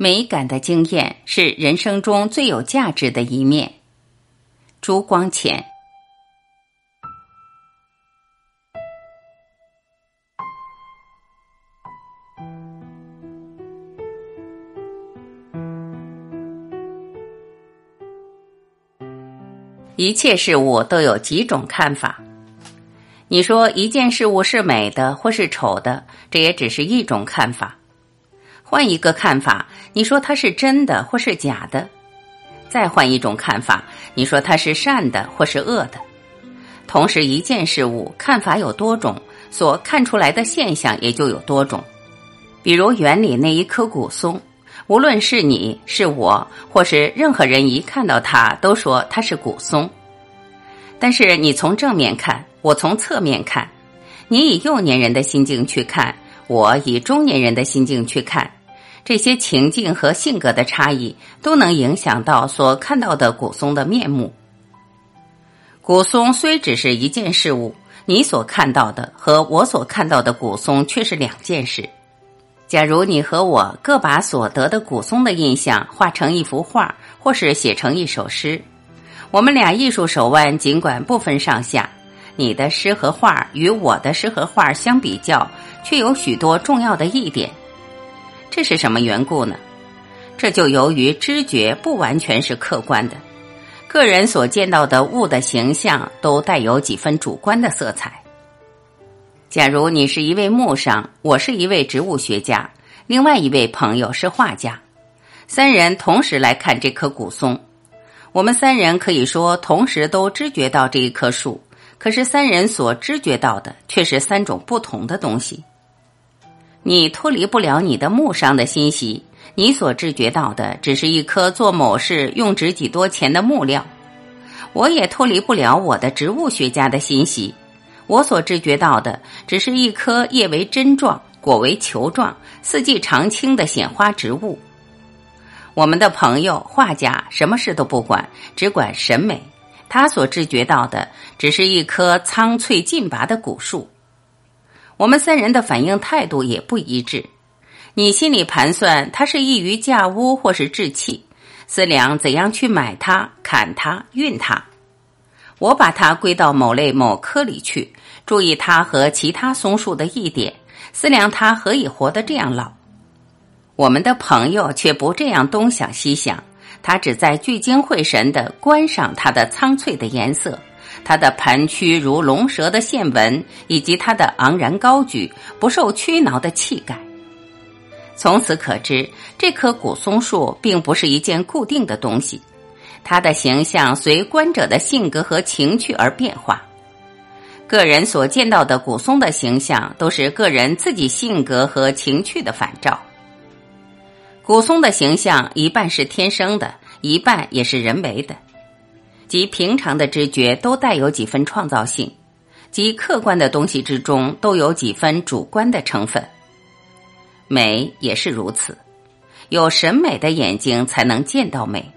美感的经验是人生中最有价值的一面。朱光潜。一切事物都有几种看法。你说一件事物是美的或是丑的，这也只是一种看法。换一个看法，你说它是真的或是假的；再换一种看法，你说它是善的或是恶的。同时，一件事物看法有多种，所看出来的现象也就有多种。比如园里那一棵古松，无论是你是我，或是任何人，一看到它都说它是古松。但是你从正面看，我从侧面看，你以幼年人的心境去看，我以中年人的心境去看。这些情境和性格的差异，都能影响到所看到的古松的面目。古松虽只是一件事物，你所看到的和我所看到的古松却是两件事。假如你和我各把所得的古松的印象画成一幅画，或是写成一首诗，我们俩艺术手腕尽管不分上下，你的诗和画与我的诗和画相比较，却有许多重要的一点。这是什么缘故呢？这就由于知觉不完全是客观的，个人所见到的物的形象都带有几分主观的色彩。假如你是一位木商，我是一位植物学家，另外一位朋友是画家，三人同时来看这棵古松，我们三人可以说同时都知觉到这一棵树，可是三人所知觉到的却是三种不同的东西。你脱离不了你的木商的欣喜，你所知觉到的只是一颗做某事用值几多钱的木料；我也脱离不了我的植物学家的欣喜，我所知觉到的只是一棵叶为针状、果为球状、四季常青的鲜花植物。我们的朋友画家什么事都不管，只管审美，他所知觉到的只是一棵苍翠劲拔的古树。我们三人的反应态度也不一致。你心里盘算它是易于架屋或是制器，思量怎样去买它、砍它、运它。我把它归到某类某科里去，注意它和其他松树的异点，思量它何以活得这样老。我们的朋友却不这样东想西想，他只在聚精会神地观赏它的苍翠的颜色。它的盘曲如龙蛇的线纹，以及它的昂然高举、不受屈挠的气概。从此可知，这棵古松树并不是一件固定的东西，它的形象随观者的性格和情趣而变化。个人所见到的古松的形象，都是个人自己性格和情趣的反照。古松的形象一半是天生的，一半也是人为的。即平常的知觉都带有几分创造性，即客观的东西之中都有几分主观的成分。美也是如此，有审美的眼睛才能见到美。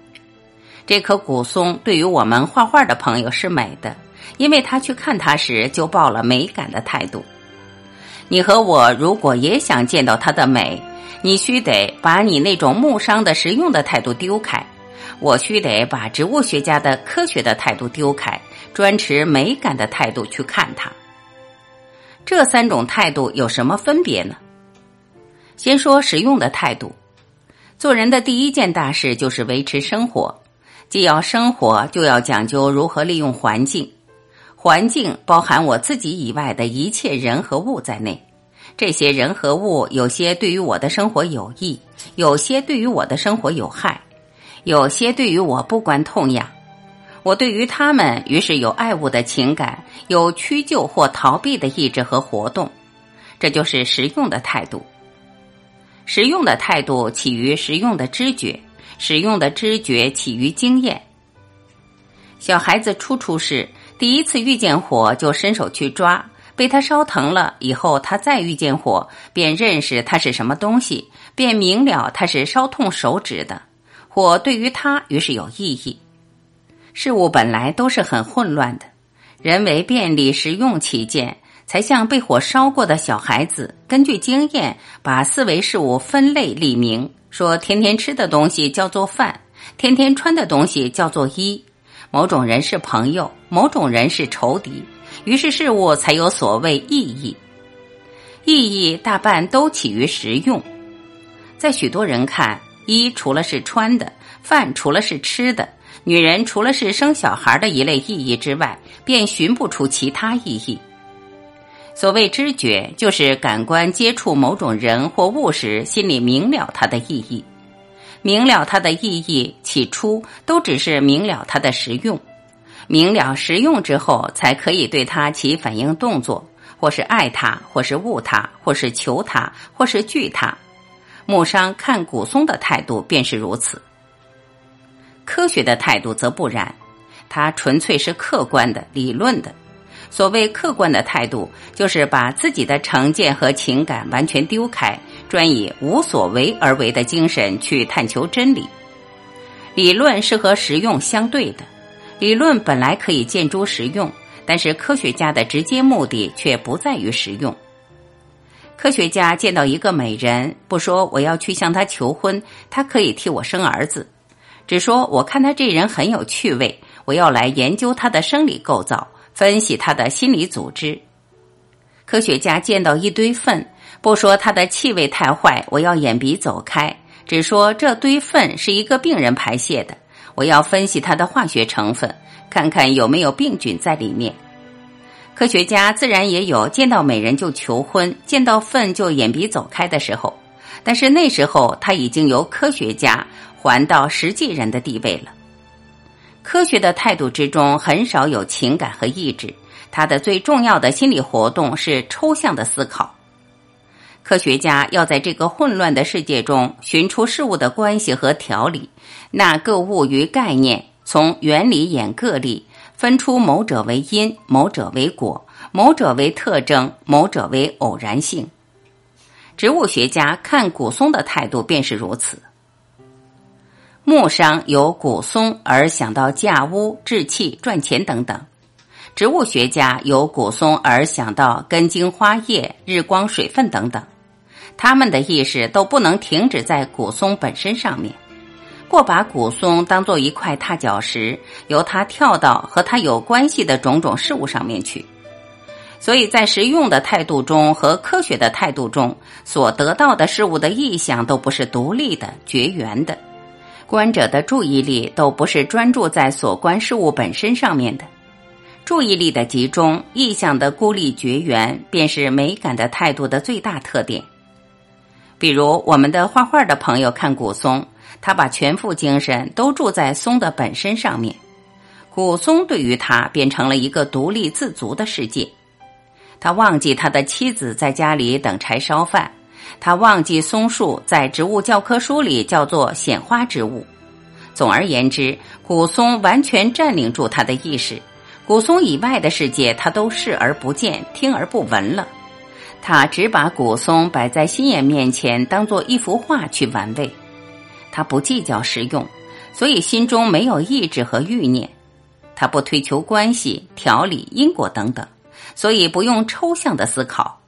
这棵古松对于我们画画的朋友是美的，因为他去看它时就抱了美感的态度。你和我如果也想见到它的美，你须得把你那种木商的实用的态度丢开。我须得把植物学家的科学的态度丢开，专持美感的态度去看它。这三种态度有什么分别呢？先说实用的态度。做人的第一件大事就是维持生活，既要生活，就要讲究如何利用环境。环境包含我自己以外的一切人和物在内。这些人和物，有些对于我的生活有益，有些对于我的生活有害。有些对于我不关痛痒，我对于他们于是有爱物的情感，有屈就或逃避的意志和活动，这就是实用的态度。实用的态度起于实用的知觉，实用的知觉起于经验。小孩子初出世，第一次遇见火就伸手去抓，被他烧疼了以后，他再遇见火，便认识它是什么东西，便明了它是烧痛手指的。火对于他于是有意义。事物本来都是很混乱的，人为便利实用起见，才像被火烧过的小孩子，根据经验把四维事物分类立名，说天天吃的东西叫做饭，天天穿的东西叫做衣。某种人是朋友，某种人是仇敌，于是事物才有所谓意义。意义大半都起于实用。在许多人看，衣除了是穿的，饭除了是吃的，女人除了是生小孩的一类意义之外，便寻不出其他意义。所谓知觉，就是感官接触某种人或物时，心里明了它的意义。明了它的意义，起初都只是明了它的实用。明了实用之后，才可以对它起反应动作，或是爱它，或是恶它，或是求它，或是惧它。木商看古松的态度便是如此。科学的态度则不然，它纯粹是客观的、理论的。所谓客观的态度，就是把自己的成见和情感完全丢开，专以无所为而为的精神去探求真理。理论是和实用相对的，理论本来可以见诸实用，但是科学家的直接目的却不在于实用。科学家见到一个美人，不说我要去向她求婚，她可以替我生儿子，只说我看他这人很有趣味，我要来研究他的生理构造。分析他的心理组织。科学家见到一堆粪，不说他的气味太坏，我要眼鼻走开，只说这堆粪是一个病人排泄的，我要分析它的化学成分，看看有没有病菌在里面。科学家自然也有见到美人就求婚，见到粪就眼鼻走开的时候，但是那时候他已经由科学家还到实际人的地位了。科学的态度之中很少有情感和意志，他的最重要的心理活动是抽象的思考。科学家要在这个混乱的世界中寻出事物的关系和条理，那各物与概念，从原理演个例，分出某者为因，某者为果，某者为特征，某者为偶然性。植物学家看古松的态度便是如此。木商由古松而想到架屋、制器、赚钱等等；植物学家由古松而想到根茎、花叶、日光、水分等等。他们的意识都不能停止在古松本身上面，过把古松当做一块踏脚石，由它跳到和它有关系的种种事物上面去。所以在实用的态度中和科学的态度中所得到的事物的意象都不是独立的、绝缘的。观者的注意力都不是专注在所观事物本身上面的，注意力的集中、意象的孤立绝缘，便是美感的态度的最大特点。比如，我们的画画的朋友看古松，他把全副精神都注在松的本身上面，古松对于他变成了一个独立自足的世界。他忘记他的妻子在家里等柴烧饭。他忘记松树在植物教科书里叫做显花植物。总而言之，古松完全占领住他的意识，古松以外的世界他都视而不见、听而不闻了。他只把古松摆在心眼面前，当做一幅画去玩味。他不计较实用，所以心中没有意志和欲念。他不追求关系、条理、因果等等，所以不用抽象的思考。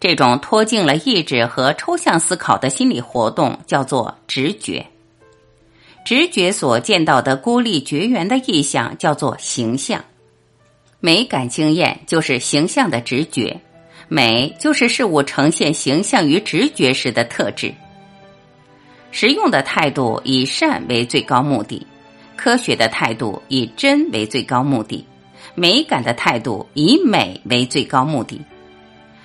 这种脱尽了意志和抽象思考的心理活动叫做直觉。直觉所见到的孤立绝缘的意象叫做形象。美感经验就是形象的直觉，美就是事物呈现形象于直觉时的特质。实用的态度以善为最高目的，科学的态度以真为最高目的，美感的态度以美为最高目的。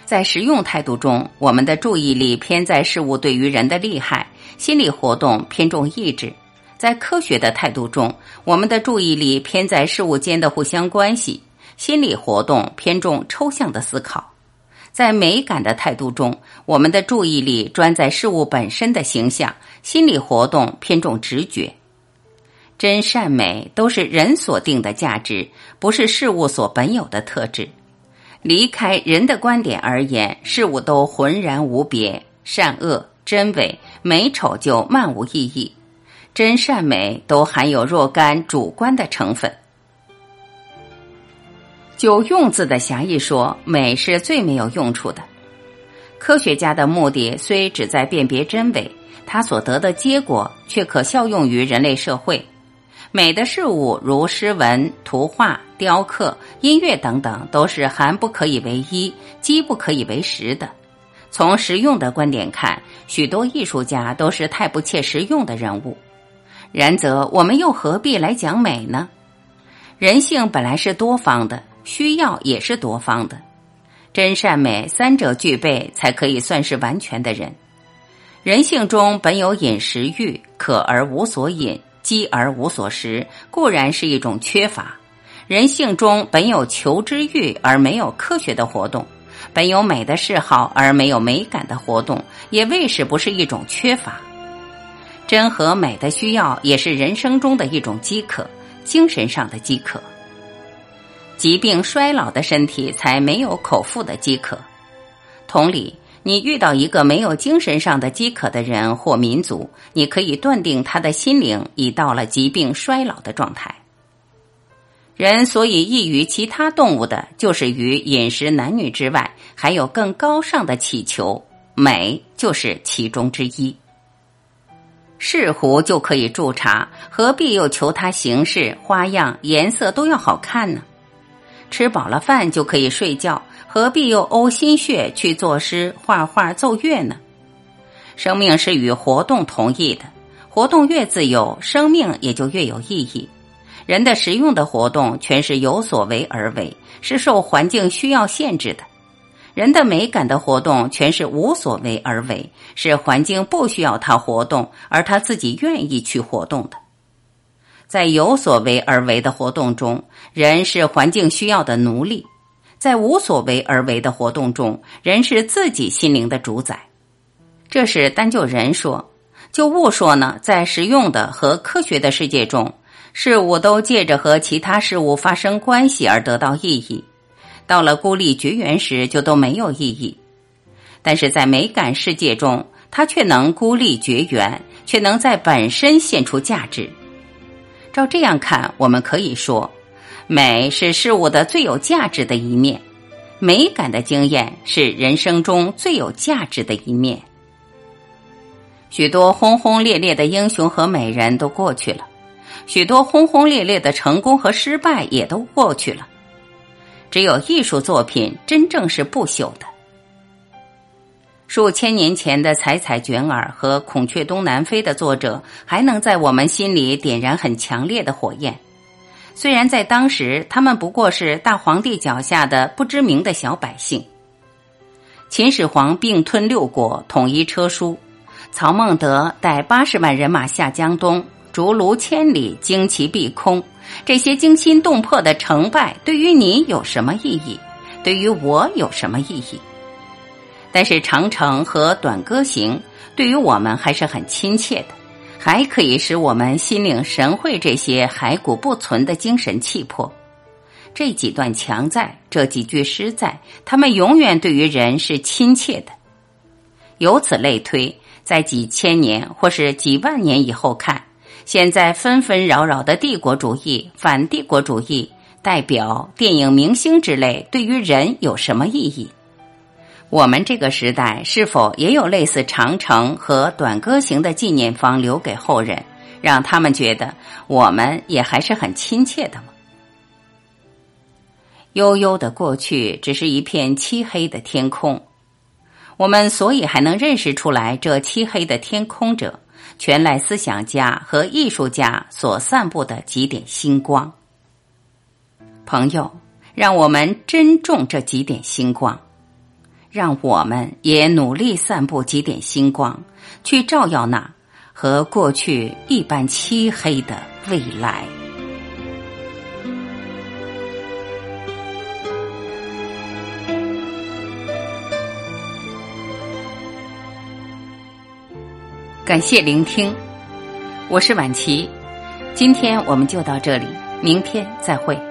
在实用态度中，我们的注意力偏在事物对于人的利害，心理活动偏重意志；在科学的态度中，我们的注意力偏在事物间的互相关系，心理活动偏重抽象的思考；在美感的态度中，我们的注意力专在事物本身的形象，心理活动偏重直觉。真善美都是人所定的价值，不是事物所本有的特质。离开人的观点而言，事物都浑然无别，善恶、真伪、美丑就漫无意义。真善美都含有若干主观的成分。就用字的狭义说，美是最没有用处的。科学家的目的虽只在辨别真伪，他所得的结果却可效用于人类社会。美的事物如诗文、图画、雕刻、音乐等等，都是含不可以为一，饥不可以为食的。从实用的观点看，许多艺术家都是太不切实用的人物。然则，我们又何必来讲美呢？人性本来是多方的，需要也是多方的。真善美三者具备，才可以算是完全的人。人性中本有饮食欲，渴而无所饮，饥而无所食，固然是一种缺乏；人性中本有求知欲，而没有科学的活动；本有美的嗜好，而没有美感的活动，也未使不是一种缺乏。真和美的需要，也是人生中的一种饥渴，精神上的饥渴。疾病衰老的身体才没有口腹的饥渴。同理，你遇到一个没有精神上的饥渴的人或民族，你可以断定他的心灵已到了疾病衰老的状态。人所以异于其他动物的，就是于饮食男女之外，还有更高尚的祈求，美就是其中之一。是壶就可以驻茶，何必又求它形式、花样、颜色都要好看呢？吃饱了饭就可以睡觉，何必又呕心血去作诗、画画、奏乐呢？生命是与活动同义的，活动越自由，生命也就越有意义。人的实用的活动全是有所为而为，是受环境需要限制的；人的美感的活动全是无所为而为，是环境不需要他活动，而他自己愿意去活动的。在有所为而为的活动中，人是环境需要的奴隶；在无所为而为的活动中，人是自己心灵的主宰。这是单就人说，就物说呢？在实用的和科学的世界中，事物都借着和其他事物发生关系而得到意义；到了孤立绝缘时，就都没有意义。但是在美感世界中，它却能孤立绝缘，却能在本身现出价值。照这样看，我们可以说，美是事物的最有价值的一面，美感的经验是人生中最有价值的一面。许多轰轰烈烈的英雄和美人都过去了，许多轰轰烈烈的成功和失败也都过去了，只有艺术作品真正是不朽的。数千年前的采采卷耳和孔雀东南飞的作者，还能在我们心里点燃很强烈的火焰。虽然在当时，他们不过是大皇帝脚下的不知名的小百姓。秦始皇并吞六国，统一车书；曹孟德带八十万人马下江东，逐鹿千里，旌旗蔽空。这些惊心动魄的成败，对于你有什么意义？对于我有什么意义？但是长城和短歌行对于我们还是很亲切的，还可以使我们心领神会这些骸骨不存的精神气魄。这几段强在，这几句诗在，他们永远对于人是亲切的。由此类推，在几千年或是几万年以后看，现在纷纷扰扰的帝国主义、反帝国主义代表、电影明星之类，对于人有什么意义？我们这个时代是否也有类似长城和短歌行的纪念坊留给后人，让他们觉得我们也还是很亲切的吗？悠悠的过去只是一片漆黑的天空，我们所以还能认识出来这漆黑的天空者，全赖思想家和艺术家所散布的几点星光。朋友，让我们珍重这几点星光。让我们也努力散布几点星光，去照耀那和过去一般漆黑的未来。感谢聆听，我是晚琪，今天我们就到这里，明天再会。